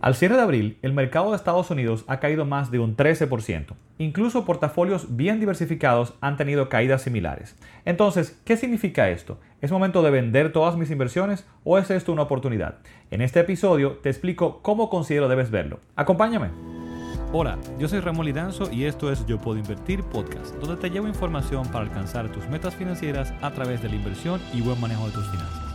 Al cierre de abril, el mercado de Estados Unidos ha caído más de un 13%. Incluso portafolios bien diversificados han tenido caídas similares. Entonces, ¿qué significa esto? ¿Es momento de vender todas mis inversiones o es esto una oportunidad? En este episodio te explico cómo considero debes verlo. Acompáñame. Hola, yo soy Ramón Lidanzo y esto es Yo Puedo Invertir Podcast, donde te llevo información para alcanzar tus metas financieras a través de la inversión y buen manejo de tus finanzas.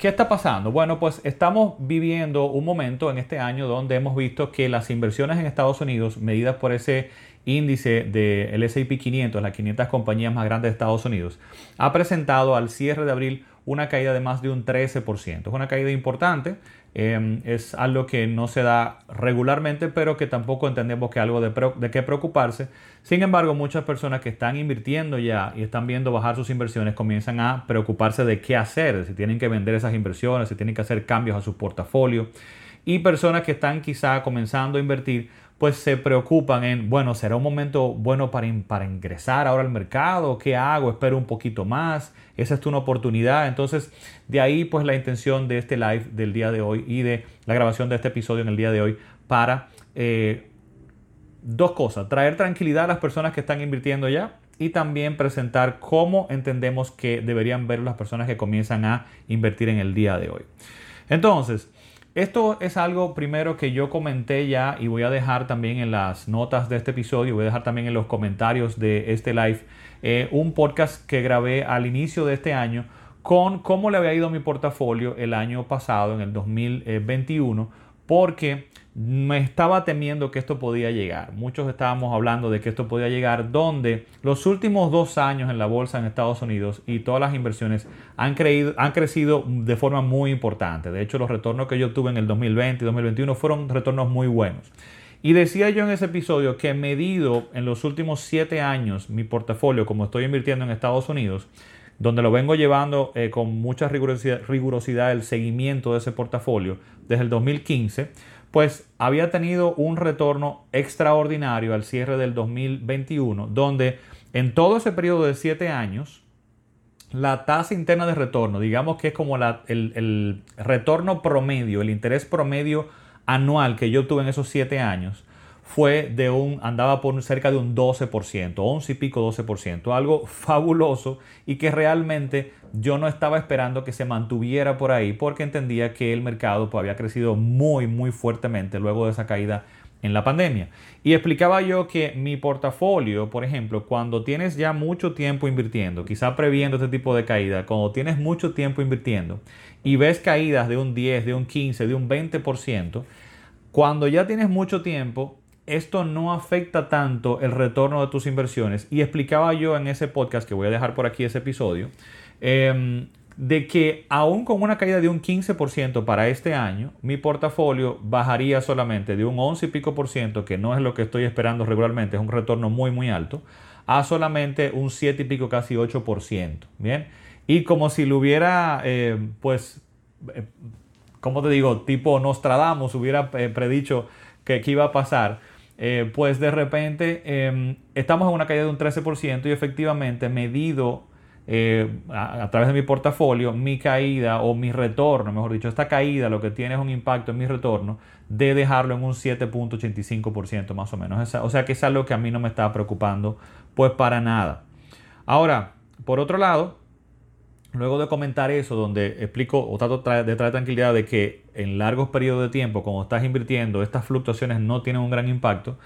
¿Qué está pasando? Bueno, pues estamos viviendo un momento en este año donde hemos visto que las inversiones en Estados Unidos, medidas por ese índice del S&P 500, las 500 compañías más grandes de Estados Unidos, ha presentado al cierre de abril una caída de más de un 13%. Es una caída importante, em, es algo que no se da regularmente, pero que tampoco entendemos que algo de, de qué preocuparse. Sin embargo, muchas personas que están invirtiendo ya y están viendo bajar sus inversiones comienzan a preocuparse de qué hacer, si tienen que vender esas inversiones, si tienen que hacer cambios a su portafolio. Y personas que están quizá comenzando a invertir pues se preocupan en, bueno, ¿será un momento bueno para, para ingresar ahora al mercado? ¿Qué hago? ¿Espero un poquito más? ¿Esa es una oportunidad? Entonces, de ahí pues la intención de este live del día de hoy y de la grabación de este episodio en el día de hoy para eh, dos cosas, traer tranquilidad a las personas que están invirtiendo ya y también presentar cómo entendemos que deberían ver las personas que comienzan a invertir en el día de hoy. Entonces, esto es algo primero que yo comenté ya y voy a dejar también en las notas de este episodio, voy a dejar también en los comentarios de este live eh, un podcast que grabé al inicio de este año con cómo le había ido mi portafolio el año pasado, en el 2021, porque me estaba temiendo que esto podía llegar. Muchos estábamos hablando de que esto podía llegar, donde los últimos dos años en la bolsa en Estados Unidos y todas las inversiones han, creído, han crecido de forma muy importante. De hecho, los retornos que yo tuve en el 2020 y 2021 fueron retornos muy buenos. Y decía yo en ese episodio que medido en los últimos siete años mi portafolio, como estoy invirtiendo en Estados Unidos, donde lo vengo llevando eh, con mucha rigurosidad, rigurosidad el seguimiento de ese portafolio desde el 2015, pues había tenido un retorno extraordinario al cierre del 2021, donde en todo ese periodo de 7 años, la tasa interna de retorno, digamos que es como el, retorno promedio, el interés promedio anual que yo tuve en esos 7 años, fue de un, andaba por cerca de un 12%, 11 y pico 12%, algo fabuloso y que realmente yo no estaba esperando que se mantuviera por ahí porque entendía que el mercado pues, había crecido muy, muy fuertemente luego de esa caída en la pandemia. Y explicaba yo que mi portafolio, por ejemplo, cuando tienes ya mucho tiempo invirtiendo, quizá previendo este tipo de caída, cuando tienes mucho tiempo invirtiendo y ves caídas de un 10, de un 15, de un 20%, cuando ya tienes mucho tiempo, esto no afecta tanto el retorno de tus inversiones. Y explicaba yo en ese podcast, que voy a dejar por aquí ese episodio, em, de que aún con una caída de un 15% para este año, mi portafolio bajaría solamente de un 11 y pico por ciento, que no es lo que estoy esperando regularmente, es un retorno muy muy alto, a solamente un 7 y pico, casi 8%. Bien, y como si lo hubiera, eh, pues, eh, como te digo, tipo Nostradamus hubiera eh, predicho que, que iba a pasar, eh, pues de repente em, estamos en una caída de un 13% y efectivamente medido eh, a, través de mi portafolio mi caída o mi retorno, mejor dicho, esta caída lo que tiene es un impacto en mi retorno de dejarlo en un 7.85% más o menos. O sea que es algo que a mí no me está preocupando pues para nada. Ahora, por otro lado, Luego de comentar eso, donde explico o trato de traer tranquilidad de que en largos periodos de tiempo, como estás invirtiendo, estas fluctuaciones no tienen un gran impacto,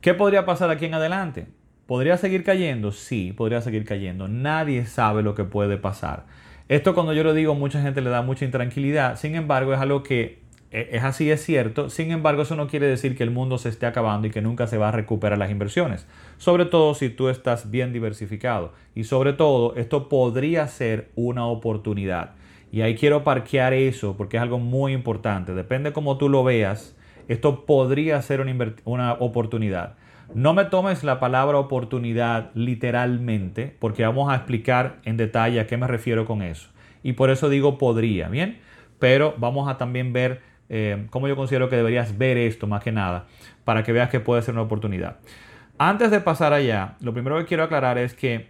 ¿qué podría pasar aquí en adelante? ¿Podría seguir cayendo? Sí, podría seguir cayendo. Nadie sabe lo que puede pasar. Esto cuando yo lo digo, mucha gente le da mucha intranquilidad. Sin embargo, es algo que es así, es cierto. Sin embargo, eso no quiere decir que el mundo se esté acabando y que nunca se va a recuperar las inversiones. Sobre todo si tú estás bien diversificado. Y sobre todo, esto podría ser una oportunidad. Y ahí quiero parquear eso porque es algo muy importante. Depende cómo tú lo veas. Esto podría ser una, una oportunidad. No me tomes la palabra oportunidad literalmente porque vamos a explicar en detalle a qué me refiero con eso. Y por eso digo podría, ¿bien? Pero vamos a también ver eh, cómo yo considero que deberías ver esto más que nada para que veas que puede ser una oportunidad. Antes de pasar allá, lo primero que quiero aclarar es que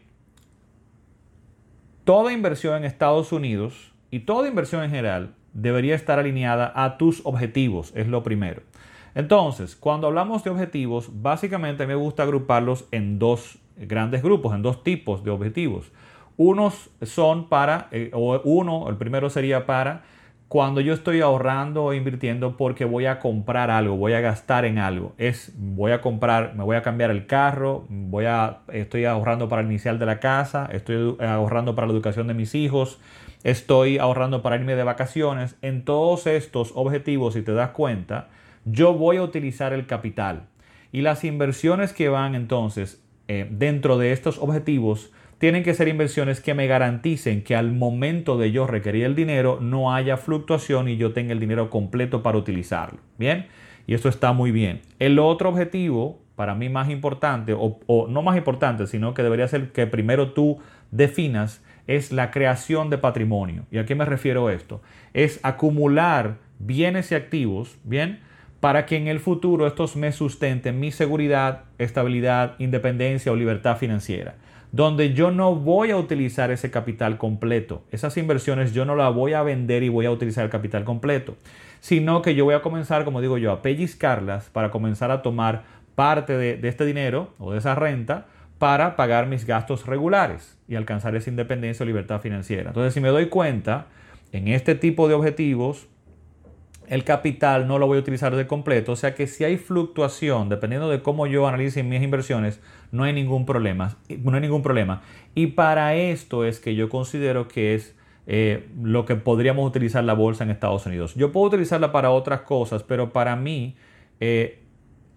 toda inversión en Estados Unidos y toda inversión en general debería estar alineada a tus objetivos, es lo primero. Entonces, cuando hablamos de objetivos, básicamente me gusta agruparlos en dos grandes grupos, en dos tipos de objetivos. Unos son para, eh, o uno, el primero sería para cuando yo estoy ahorrando o invirtiendo porque voy a comprar algo, voy a gastar en algo. Es voy a comprar, me voy a cambiar el carro, voy a estoy ahorrando para el inicial de la casa, estoy ahorrando para la educación de mis hijos, estoy ahorrando para irme de vacaciones. En todos estos objetivos, si te das cuenta, yo voy a utilizar el capital. Y las inversiones que van entonces eh, dentro de estos objetivos tienen que ser inversiones que me garanticen que al momento de yo requerir el dinero no haya fluctuación y yo tenga el dinero completo para utilizarlo. Bien, y eso está muy bien. El otro objetivo, para mí más importante, o, o no más importante, sino que debería ser que primero tú definas, es la creación de patrimonio. ¿Y a qué me refiero esto? Es acumular bienes y activos, ¿bien? Para que en el futuro estos me sustenten mi seguridad, estabilidad, independencia o libertad financiera donde yo no voy a utilizar ese capital completo. Esas inversiones yo no las voy a vender y voy a utilizar el capital completo, sino que yo voy a comenzar, como digo yo, a pellizcarlas para comenzar a tomar parte de, este dinero o de esa renta para pagar mis gastos regulares y alcanzar esa independencia o libertad financiera. Entonces, si me doy cuenta, en este tipo de objetivos, el capital no lo voy a utilizar de completo. O sea que si hay fluctuación, dependiendo de cómo yo analice mis inversiones, no hay ningún problema. No hay ningún problema. Y para esto es que yo considero que es eh, lo que podríamos utilizar la bolsa en Estados Unidos. Yo puedo utilizarla para otras cosas, pero para mí eh,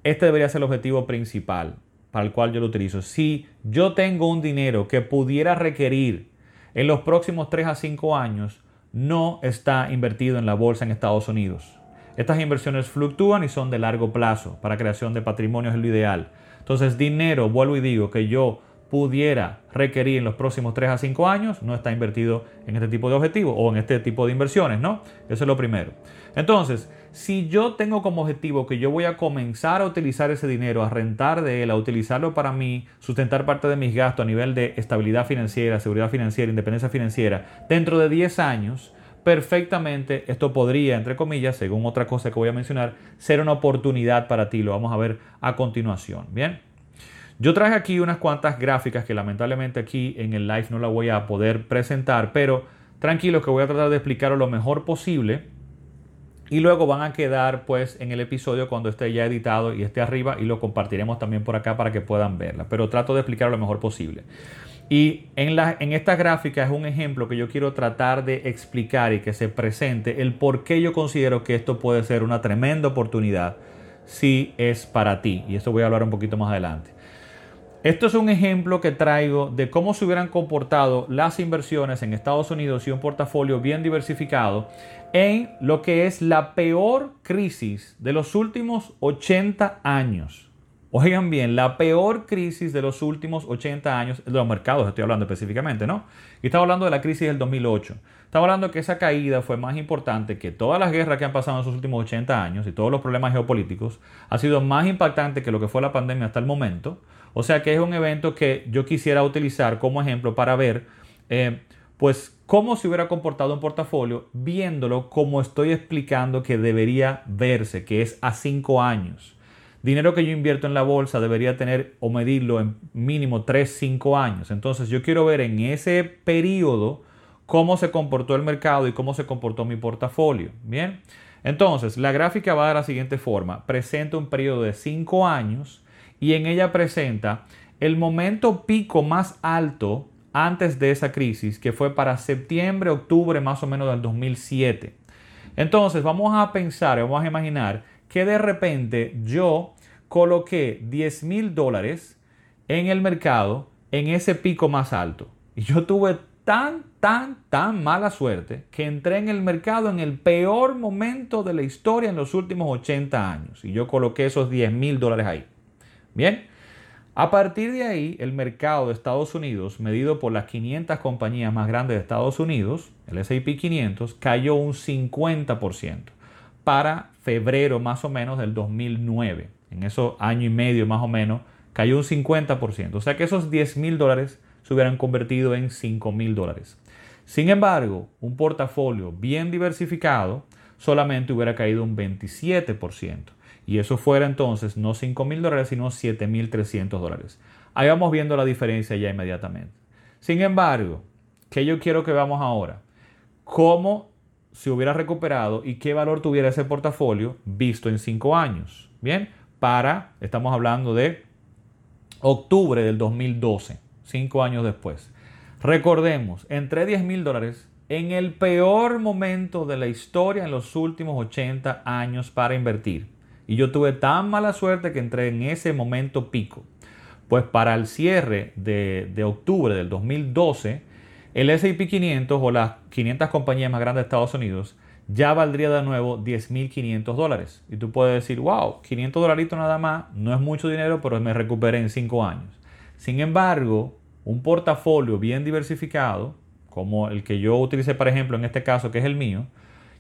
este debería ser el objetivo principal para el cual yo lo utilizo. Si yo tengo un dinero que pudiera requerir en los próximos 3 a 5 años, no está invertido en la bolsa en Estados Unidos. Estas inversiones fluctúan y son de largo plazo. Para creación de patrimonio es lo ideal. Entonces, dinero, vuelvo y digo, que yo pudiera requerir en los próximos 3 a 5 años, no está invertido en este tipo de objetivos o en este tipo de inversiones, ¿no? Eso es lo primero. Entonces, si yo tengo como objetivo que yo voy a comenzar a utilizar ese dinero, a rentar de él, a utilizarlo para mí, sustentar parte de mis gastos a nivel de estabilidad financiera, seguridad financiera, independencia financiera, dentro de 10 años, perfectamente esto podría, entre comillas, según otra cosa que voy a mencionar, ser una oportunidad para ti. Lo vamos a ver a continuación. Bien. Yo traje aquí unas cuantas gráficas que lamentablemente aquí en el live no la voy a poder presentar, pero tranquilo que voy a tratar de explicarlo lo mejor posible y luego van a quedar pues en el episodio cuando esté ya editado y esté arriba y lo compartiremos también por acá para que puedan verla, pero trato de explicarlo lo mejor posible. Y en, la, en esta gráfica es un ejemplo que yo quiero tratar de explicar y que se presente el por qué yo considero que esto puede ser una tremenda oportunidad si es para ti. Y esto voy a hablar un poquito más adelante. Esto es un ejemplo que traigo de cómo se hubieran comportado las inversiones en Estados Unidos y un portafolio bien diversificado en lo que es la peor crisis de los últimos 80 años. Oigan bien, la peor crisis de los últimos 80 años, de los mercados estoy hablando específicamente, ¿no? Y estaba hablando de la crisis del 2008. Estaba hablando que esa caída fue más importante que todas las guerras que han pasado en esos últimos 80 años y todos los problemas geopolíticos. Ha sido más impactante que lo que fue la pandemia hasta el momento. O sea que es un evento que yo quisiera utilizar como ejemplo para ver, eh, pues, cómo se hubiera comportado un portafolio viéndolo como estoy explicando que debería verse, que es a cinco años. Dinero que yo invierto en la bolsa debería tener o medirlo en mínimo 3, 5 años. Entonces yo quiero ver en ese periodo cómo se comportó el mercado y cómo se comportó mi portafolio. Bien. Entonces, la gráfica va de la siguiente forma. Presenta un periodo de 5 años y en ella presenta el momento pico más alto antes de esa crisis, que fue para septiembre, octubre más o menos del 2007. Entonces vamos a pensar, vamos a imaginar que de repente yo coloqué 10 mil dólares en el mercado en ese pico más alto. Y yo tuve tan, tan, tan mala suerte que entré en el mercado en el peor momento de la historia en los últimos 80 años. Y yo coloqué esos 10 mil dólares ahí. Bien, a partir de ahí, el mercado de Estados Unidos, medido por las 500 compañías más grandes de Estados Unidos, el SP 500, cayó un 50% para febrero más o menos del 2009. En esos año y medio más o menos, cayó un 50%. O sea que esos 10 mil dólares se hubieran convertido en 5 mil dólares. Sin embargo, un portafolio bien diversificado solamente hubiera caído un 27%. Y eso fuera entonces no 5 mil dólares, sino 7 mil 300 dólares. Ahí vamos viendo la diferencia ya inmediatamente. Sin embargo, ¿qué yo quiero que veamos ahora? ¿Cómo se hubiera recuperado y qué valor tuviera ese portafolio visto en 5 años? Bien, para, estamos hablando de octubre del 2012, 5 años después. Recordemos, entre 10 mil dólares en el peor momento de la historia en los últimos 80 años para invertir. Y yo tuve tan mala suerte que entré en ese momento pico. Pues para el cierre de, de octubre del 2012, el SP 500 o las 500 compañías más grandes de Estados Unidos ya valdría de nuevo 10.500 dólares. Y tú puedes decir, wow, 500 dolaritos nada más, no es mucho dinero, pero me recuperé en 5 años. Sin embargo, un portafolio bien diversificado, como el que yo utilicé, por ejemplo, en este caso, que es el mío,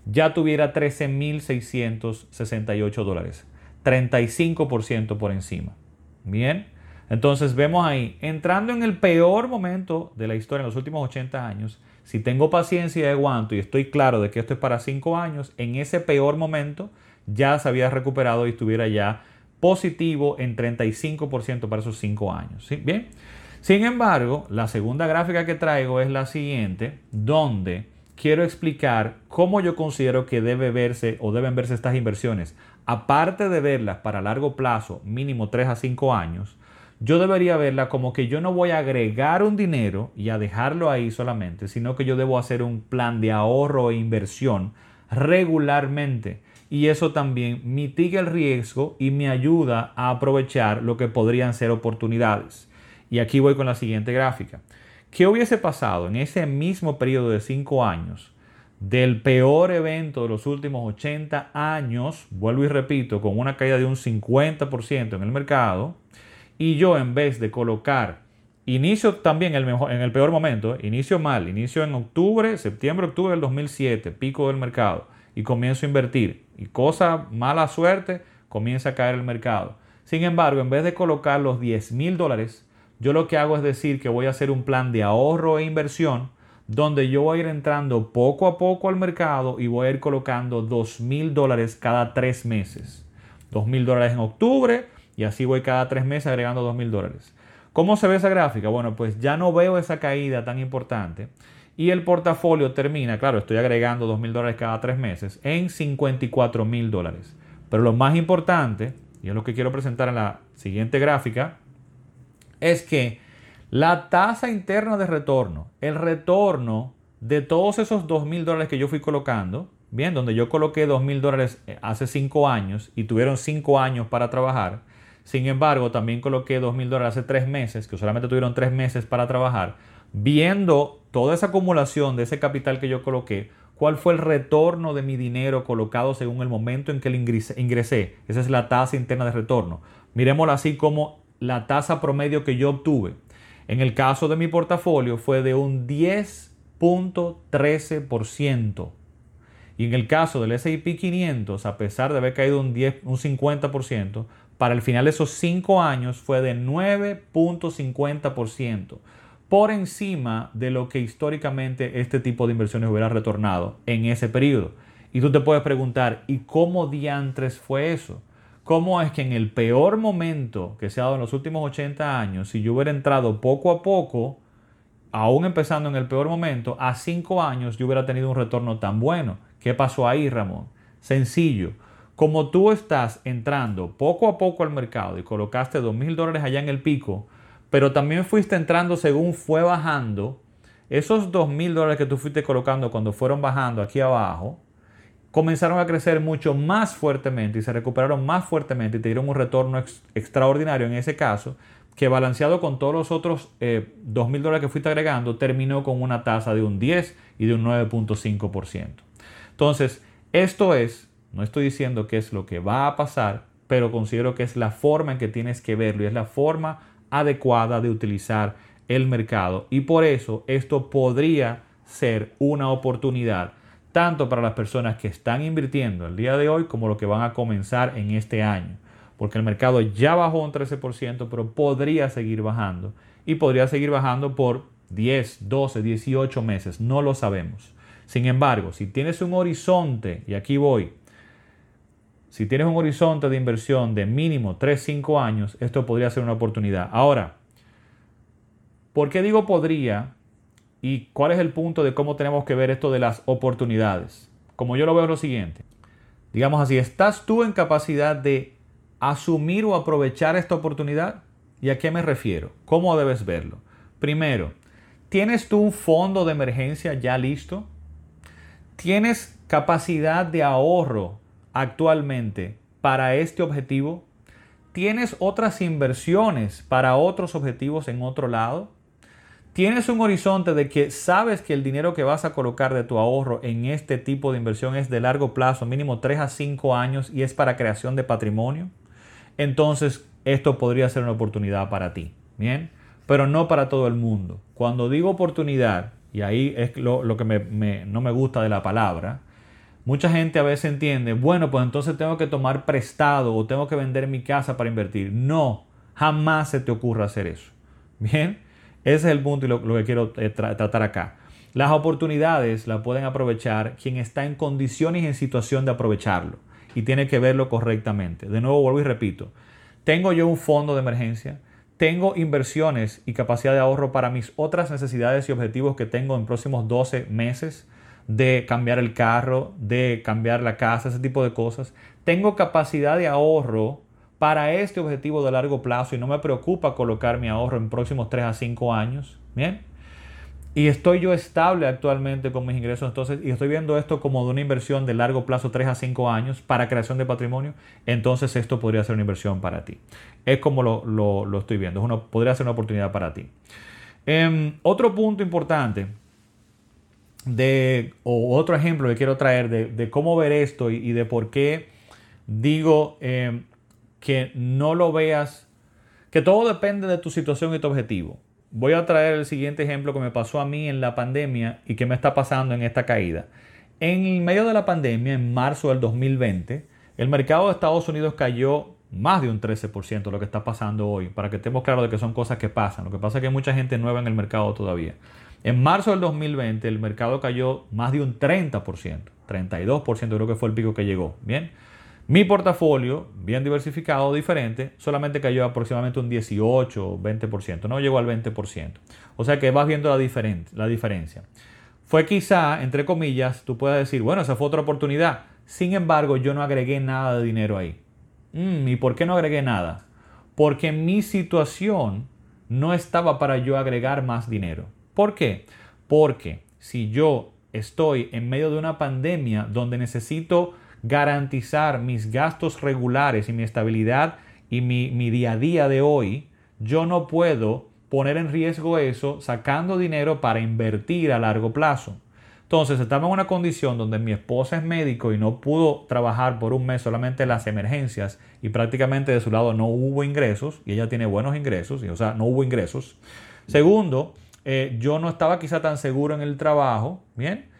ya tuviera 13.668 dólares, 35% por encima. Bien, entonces vemos ahí, entrando en el peor momento de la historia en los últimos 80 años, si tengo paciencia y aguanto y estoy claro de que esto es para 5 años, en ese peor momento ya se había recuperado y estuviera ya positivo en 35% para esos 5 años. ¿sí? Bien, sin embargo, la segunda gráfica que traigo es la siguiente, donde quiero explicar cómo yo considero que debe verse o deben verse estas inversiones. Aparte de verlas para largo plazo, mínimo 3 a 5 años, yo debería verla como que yo no voy a agregar un dinero y a dejarlo ahí solamente, sino que yo debo hacer un plan de ahorro e inversión regularmente. Y eso también mitiga el riesgo y me ayuda a aprovechar lo que podrían ser oportunidades. Y aquí voy con la siguiente gráfica. ¿Qué hubiese pasado en ese mismo periodo de 5 años del peor evento de los últimos 80 años, vuelvo y repito, con una caída de un 50% en el mercado, y yo en vez de colocar inicio también el mejor, en el peor momento, inicio mal, inicio en octubre, septiembre, octubre del 2007, pico del mercado, y comienzo a invertir, y cosa, mala suerte, comienza a caer el mercado. Sin embargo, en vez de colocar los 10 mil dólares, yo lo que hago es decir que voy a hacer un plan de ahorro e inversión donde yo voy a ir entrando poco a poco al mercado y voy a ir colocando dos mil dólares cada tres meses. Dos mil dólares en octubre y así voy cada tres meses agregando dos mil dólares. ¿Cómo se ve esa gráfica? Bueno, pues ya no veo esa caída tan importante y el portafolio termina, claro, estoy agregando dos mil dólares cada tres meses, en 54 mil dólares. Pero lo más importante, y es lo que quiero presentar en la siguiente gráfica, es que la tasa interna de retorno, el retorno de todos esos dos mil dólares que yo fui colocando, bien, donde yo coloqué dos mil dólares eh, hace cinco años y tuvieron cinco años para trabajar, sin embargo, también coloqué dos mil dólares hace tres meses, que solamente tuvieron tres meses para trabajar, viendo toda esa acumulación de ese capital que yo coloqué, cuál fue el retorno de mi dinero colocado según el momento en que ingresé. Esa es la tasa interna de retorno. Miremoslo así como la tasa promedio que yo obtuve en el caso de mi portafolio fue de un 10.13%. Y en el caso del S&P 500, a pesar de haber caído un, 10, un 50%, para el final de esos 5 años fue de 9.50%, por encima de lo que históricamente este tipo de inversiones hubiera retornado en ese periodo. Y tú te puedes preguntar, ¿y cómo diantres fue eso? Cómo es que en el peor momento que se ha dado en los últimos 80 años, si yo hubiera entrado poco a poco, aún empezando en el peor momento, a 5 años yo hubiera tenido un retorno tan bueno. ¿Qué pasó ahí, Ramón? Sencillo. Como tú estás entrando poco a poco al mercado y colocaste 2 mil dólares allá en el pico, pero también fuiste entrando según fue bajando, esos 2 mil dólares que tú fuiste colocando cuando fueron bajando aquí abajo, comenzaron a crecer mucho más fuertemente y se recuperaron más fuertemente y te dieron un retorno extraordinario en ese caso, que balanceado con todos los otros eh, 2 mil dólares que fuiste agregando, terminó con una tasa de un 10 y de un 9.5%. Entonces, esto es, no estoy diciendo que es lo que va a pasar, pero considero que es la forma en que tienes que verlo y es la forma adecuada de utilizar el mercado. Y por eso esto podría ser una oportunidad tanto para las personas que están invirtiendo el día de hoy como lo que van a comenzar en este año. Porque el mercado ya bajó un 13%, pero podría seguir bajando. Y podría seguir bajando por 10, 12, 18 meses, no lo sabemos. Sin embargo, si tienes un horizonte, y aquí voy, si tienes un horizonte de inversión de mínimo 3, 5 años, esto podría ser una oportunidad. Ahora, ¿por qué digo podría? ¿Y cuál es el punto de cómo tenemos que ver esto de las oportunidades? Como yo lo veo es lo siguiente. Digamos así, ¿estás tú en capacidad de asumir o aprovechar esta oportunidad? ¿Y a qué me refiero? ¿Cómo debes verlo? Primero, ¿tienes tú un fondo de emergencia ya listo? ¿Tienes capacidad de ahorro actualmente para este objetivo? ¿Tienes otras inversiones para otros objetivos en otro lado? ¿Tienes un horizonte de que sabes que el dinero que vas a colocar de tu ahorro en este tipo de inversión es de largo plazo, mínimo 3 a 5 años y es para creación de patrimonio? Entonces, esto podría ser una oportunidad para ti. Bien, pero no para todo el mundo. Cuando digo oportunidad, y ahí es lo, que no me gusta de la palabra, mucha gente a veces entiende, bueno, pues entonces tengo que tomar prestado o tengo que vender mi casa para invertir. No, jamás se te ocurra hacer eso. Bien, ese es el punto y lo, que quiero eh, tratar acá. Las oportunidades las pueden aprovechar quien está en condiciones y en situación de aprovecharlo y tiene que verlo correctamente. De nuevo vuelvo y repito, tengo yo un fondo de emergencia, tengo inversiones y capacidad de ahorro para mis otras necesidades y objetivos que tengo en próximos 12 meses de cambiar el carro, de cambiar la casa, ese tipo de cosas. Tengo capacidad de ahorro para este objetivo de largo plazo y no me preocupa colocar mi ahorro en próximos 3 a 5 años. Bien y estoy yo estable actualmente con mis ingresos, entonces, y estoy viendo esto como de una inversión de largo plazo, 3 a 5 años, para creación de patrimonio, entonces esto podría ser una inversión para ti. Es como lo, estoy viendo, es una, podría ser una oportunidad para ti. Em, otro punto importante, de, o otro ejemplo que quiero traer de, cómo ver esto y, de por qué digo em, que no lo veas, que todo depende de tu situación y tu objetivo. Voy a traer el siguiente ejemplo que me pasó a mí en la pandemia y que me está pasando en esta caída. En medio de la pandemia, en marzo del 2020, el mercado de Estados Unidos cayó más de un 13% de lo que está pasando hoy, para que estemos claros de que son cosas que pasan. Lo que pasa es que hay mucha gente nueva en el mercado todavía. En marzo del 2020 el mercado cayó más de un 30%, 32% creo que fue el pico que llegó. Bien, mi portafolio, bien diversificado, diferente, solamente cayó aproximadamente un 18 o 20%, no llegó al 20%. O sea que vas viendo la, la diferencia. Fue quizá, entre comillas, tú puedas decir, bueno, esa fue otra oportunidad. Sin embargo, yo no agregué nada de dinero ahí. Mm, ¿Y por qué no agregué nada? Porque mi situación no estaba para yo agregar más dinero. ¿Por qué? Porque si yo estoy en medio de una pandemia donde necesito garantizar mis gastos regulares y mi estabilidad y mi, día a día de hoy, yo no puedo poner en riesgo eso sacando dinero para invertir a largo plazo. Entonces estamos en una condición donde mi esposa es médico y no pudo trabajar por un mes solamente las emergencias y prácticamente de su lado no hubo ingresos y ella tiene buenos ingresos, y, o sea, no hubo ingresos. Segundo, eh, yo no estaba quizá tan seguro en el trabajo, ¿bien?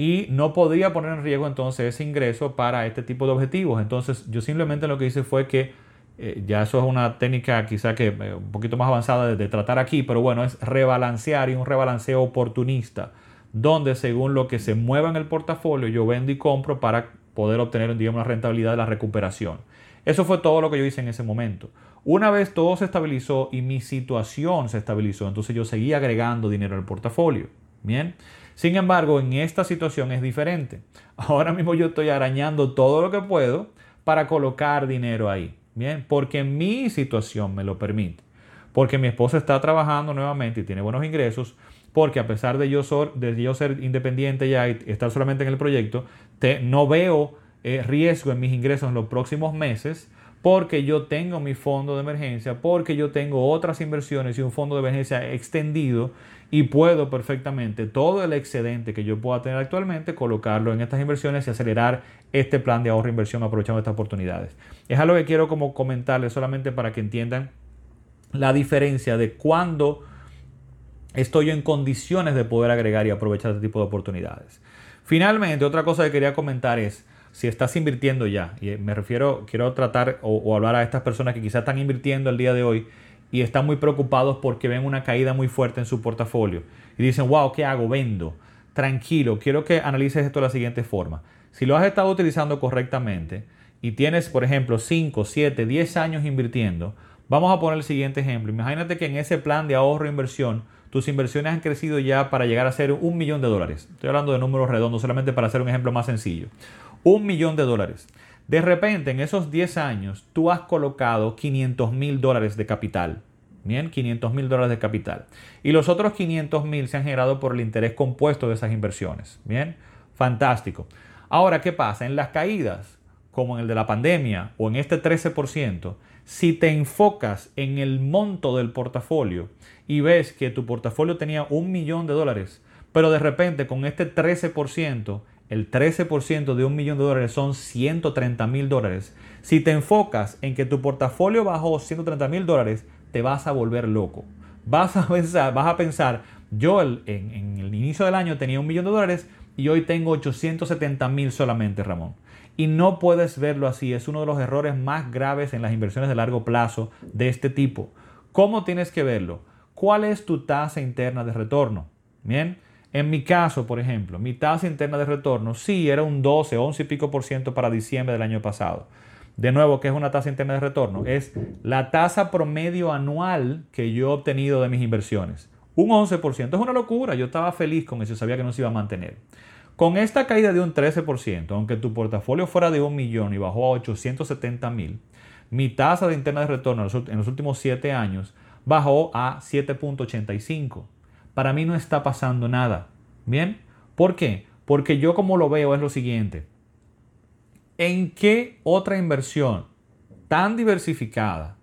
Y no podía poner en riesgo entonces ese ingreso para este tipo de objetivos. Entonces yo simplemente lo que hice fue que, eh, ya eso es una técnica quizá que eh, un poquito más avanzada de, tratar aquí, pero bueno, es rebalancear y un rebalanceo oportunista, donde según lo que se mueva en el portafolio yo vendo y compro para poder obtener digamos, una rentabilidad de la recuperación. Eso fue todo lo que yo hice en ese momento. Una vez todo se estabilizó y mi situación se estabilizó, entonces yo seguí agregando dinero al portafolio. Bien. Sin embargo, en esta situación es diferente. Ahora mismo yo estoy arañando todo lo que puedo para colocar dinero ahí. Bien, porque mi situación me lo permite. Porque mi esposa está trabajando nuevamente y tiene buenos ingresos. Porque a pesar de yo, ser independiente ya y estar solamente en el proyecto, te, no veo eh, riesgo en mis ingresos en los próximos meses porque yo tengo mi fondo de emergencia, porque yo tengo otras inversiones y un fondo de emergencia extendido y puedo perfectamente todo el excedente que yo pueda tener actualmente colocarlo en estas inversiones y acelerar este plan de ahorro e inversión aprovechando estas oportunidades. Es algo que quiero como comentarles solamente para que entiendan la diferencia de cuando estoy en condiciones de poder agregar y aprovechar este tipo de oportunidades. Finalmente, otra cosa que quería comentar es, si estás invirtiendo ya, y me refiero, quiero tratar o, hablar a estas personas que quizás están invirtiendo el día de hoy y están muy preocupados porque ven una caída muy fuerte en su portafolio y dicen, wow, ¿qué hago? Vendo. Tranquilo, quiero que analices esto de la siguiente forma. Si lo has estado utilizando correctamente y tienes, por ejemplo, 5, 7, 10 años invirtiendo, vamos a poner el siguiente ejemplo. Imagínate que en ese plan de ahorro e inversión, tus inversiones han crecido ya para llegar a ser un millón de dólares. Estoy hablando de números redondos solamente para hacer un ejemplo más sencillo. Un millón de dólares. De repente, en esos 10 años, tú has colocado 500 mil dólares de capital. Bien, 500 mil dólares de capital. Y los otros 500 mil se han generado por el interés compuesto de esas inversiones. Bien, fantástico. Ahora, ¿qué pasa? En las caídas, como en el de la pandemia o en este 13%, si te enfocas en el monto del portafolio y ves que tu portafolio tenía un millón de dólares, pero de repente con este 13% el 13% de un millón de dólares son 130 mil dólares. Si te enfocas en que tu portafolio bajó 130 mil dólares, te vas a volver loco. Vas a pensar, vas a pensar yo en, en, el inicio del año tenía un millón de dólares y hoy tengo 870 mil solamente, Ramón. Y no puedes verlo así. Es uno de los errores más graves en las inversiones de largo plazo de este tipo. ¿Cómo tienes que verlo? ¿Cuál es tu tasa interna de retorno? Bien. En mi caso, por ejemplo, mi tasa interna de retorno sí era un 12, 11 y pico por ciento para diciembre del año pasado. De nuevo, ¿qué es una tasa interna de retorno? Es la tasa promedio anual que yo he obtenido de mis inversiones. Un 11%. Es una locura. Yo estaba feliz con eso. Sabía que no se iba a mantener. Con esta caída de un 13%, aunque tu portafolio fuera de un millón y bajó a 870 mil, mi tasa de interna de retorno en los últimos 7 años bajó a 7.85 para mí no está pasando nada. ¿Bien? ¿Por qué? Porque yo como lo veo es lo siguiente. ¿En qué otra inversión tan diversificada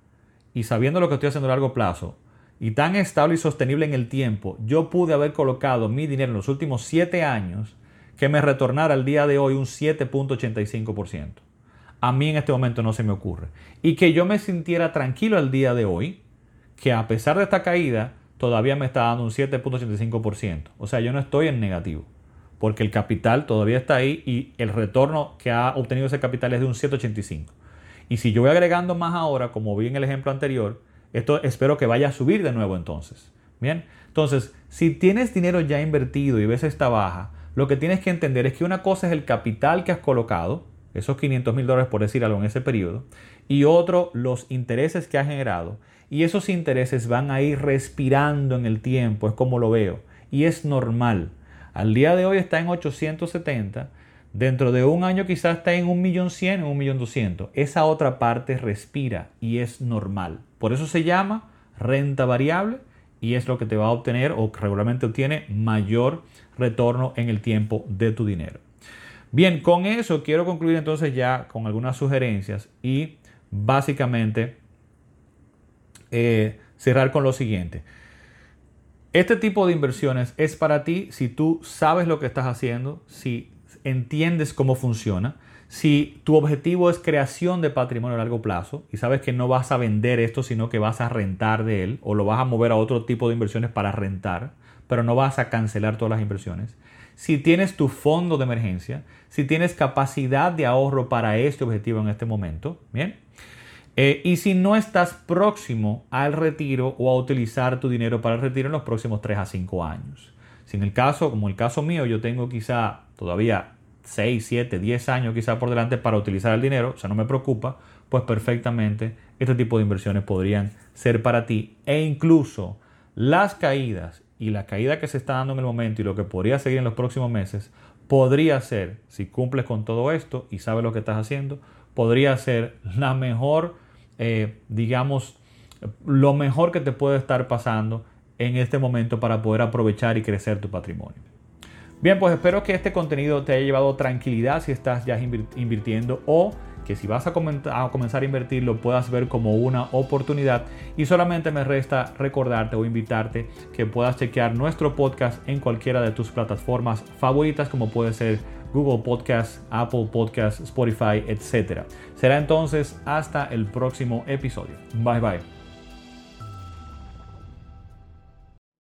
y sabiendo lo que estoy haciendo a largo plazo y tan estable y sostenible en el tiempo, yo pude haber colocado mi dinero en los últimos 7 años que me retornara al día de hoy un 7.85%? A mí en este momento no se me ocurre. Y que yo me sintiera tranquilo al día de hoy, que a pesar de esta caída, todavía me está dando un 7.85%. O sea, yo no estoy en negativo, porque el capital todavía está ahí y el retorno que ha obtenido ese capital es de un 7.85. Y si yo voy agregando más ahora, como vi en el ejemplo anterior, esto espero que vaya a subir de nuevo entonces. Bien, entonces, si tienes dinero ya invertido y ves esta baja, lo que tienes que entender es que una cosa es el capital que has colocado, esos 500 mil dólares por decir algo en ese periodo, y otro los intereses que has generado y esos intereses van a ir respirando en el tiempo, es como lo veo. Y es normal. Al día de hoy está en 870. Dentro de un año quizás está en 1.100.000, en 1.200.000. Esa otra parte respira y es normal. Por eso se llama renta variable y es lo que te va a obtener o regularmente obtiene mayor retorno en el tiempo de tu dinero. Bien, con eso quiero concluir entonces ya con algunas sugerencias y básicamente eh, cerrar con lo siguiente. Este tipo de inversiones es para ti si tú sabes lo que estás haciendo, si entiendes cómo funciona, si tu objetivo es creación de patrimonio a largo plazo y sabes que no vas a vender esto, sino que vas a rentar de él o lo vas a mover a otro tipo de inversiones para rentar, pero no vas a cancelar todas las inversiones. Si tienes tu fondo de emergencia, si tienes capacidad de ahorro para este objetivo en este momento, bien, eh, y si no estás próximo al retiro o a utilizar tu dinero para el retiro en los próximos 3 a 5 años. Si en el caso, como el caso mío, yo tengo quizá todavía 6, 7, 10 años quizá por delante para utilizar el dinero, o sea, no me preocupa, pues perfectamente este tipo de inversiones podrían ser para ti. E incluso las caídas y la caída que se está dando en el momento y lo que podría seguir en los próximos meses, podría ser, si cumples con todo esto y sabes lo que estás haciendo, podría ser la mejor eh, digamos, lo mejor que te puede estar pasando en este momento para poder aprovechar y crecer tu patrimonio. Bien, pues espero que este contenido te haya llevado tranquilidad si estás ya invirtiendo o que si vas a, a, comenzar a invertir lo puedas ver como una oportunidad y solamente me resta recordarte o invitarte que puedas chequear nuestro podcast en cualquiera de tus plataformas favoritas como puede ser Google Podcast, Apple Podcast, Spotify, etc. Será entonces hasta el próximo episodio. Bye bye.